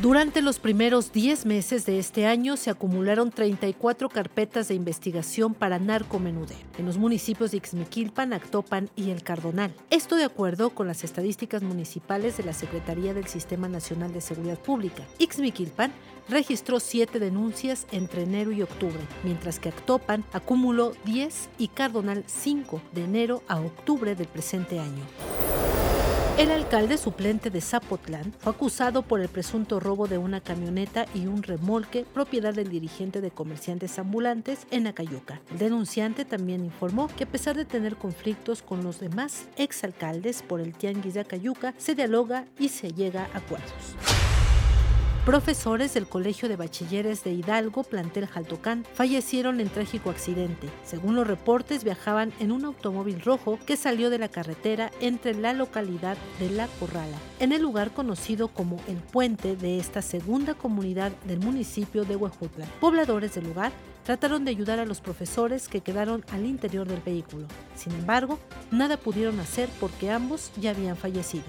Durante los primeros 10 meses de este año se acumularon 34 carpetas de investigación para narcomenudeo en los municipios de Ixmiquilpan, Actopan y El Cardonal. Esto de acuerdo con las estadísticas municipales de la Secretaría del Sistema Nacional de Seguridad Pública. Ixmiquilpan registró 7 denuncias entre enero y octubre, mientras que Actopan acumuló 10 y Cardonal 5 de enero a octubre del presente año. El alcalde suplente de Zapotlán fue acusado por el presunto robo de una camioneta y un remolque propiedad del dirigente de comerciantes ambulantes en Acayuca. El denunciante también informó que a pesar de tener conflictos con los demás exalcaldes por el tianguis de Acayuca, se dialoga y se llega a acuerdos. Profesores del Colegio de Bachilleres de Hidalgo, plantel Jaltocán, fallecieron en trágico accidente. Según los reportes, viajaban en un automóvil rojo que salió de la carretera entre la localidad de La Corrala, en el lugar conocido como el puente de esta segunda comunidad del municipio de Huejutla. Pobladores del lugar trataron de ayudar a los profesores que quedaron al interior del vehículo. Sin embargo, nada pudieron hacer porque ambos ya habían fallecido.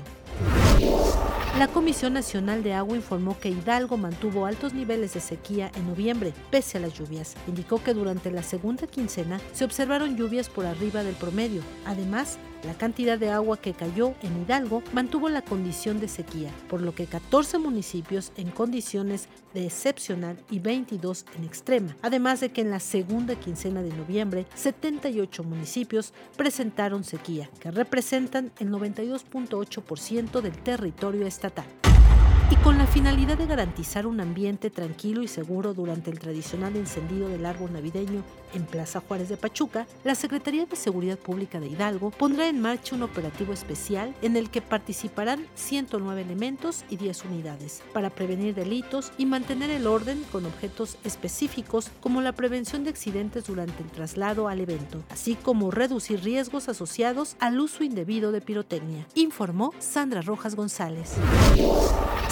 La Comisión Nacional de Agua informó que Hidalgo mantuvo altos niveles de sequía en noviembre, pese a las lluvias. Indicó que durante la segunda quincena se observaron lluvias por arriba del promedio. Además, la cantidad de agua que cayó en Hidalgo mantuvo la condición de sequía, por lo que 14 municipios en condiciones de excepcional y 22 en extrema. Además de que en la segunda quincena de noviembre, 78 municipios presentaron sequía, que representan el 92.8% del territorio estatal y con la finalidad de garantizar un ambiente tranquilo y seguro durante el tradicional encendido del árbol navideño en Plaza Juárez de Pachuca, la Secretaría de Seguridad Pública de Hidalgo pondrá en marcha un operativo especial en el que participarán 109 elementos y 10 unidades para prevenir delitos y mantener el orden con objetos específicos como la prevención de accidentes durante el traslado al evento, así como reducir riesgos asociados al uso indebido de pirotecnia, informó Sandra Rojas González.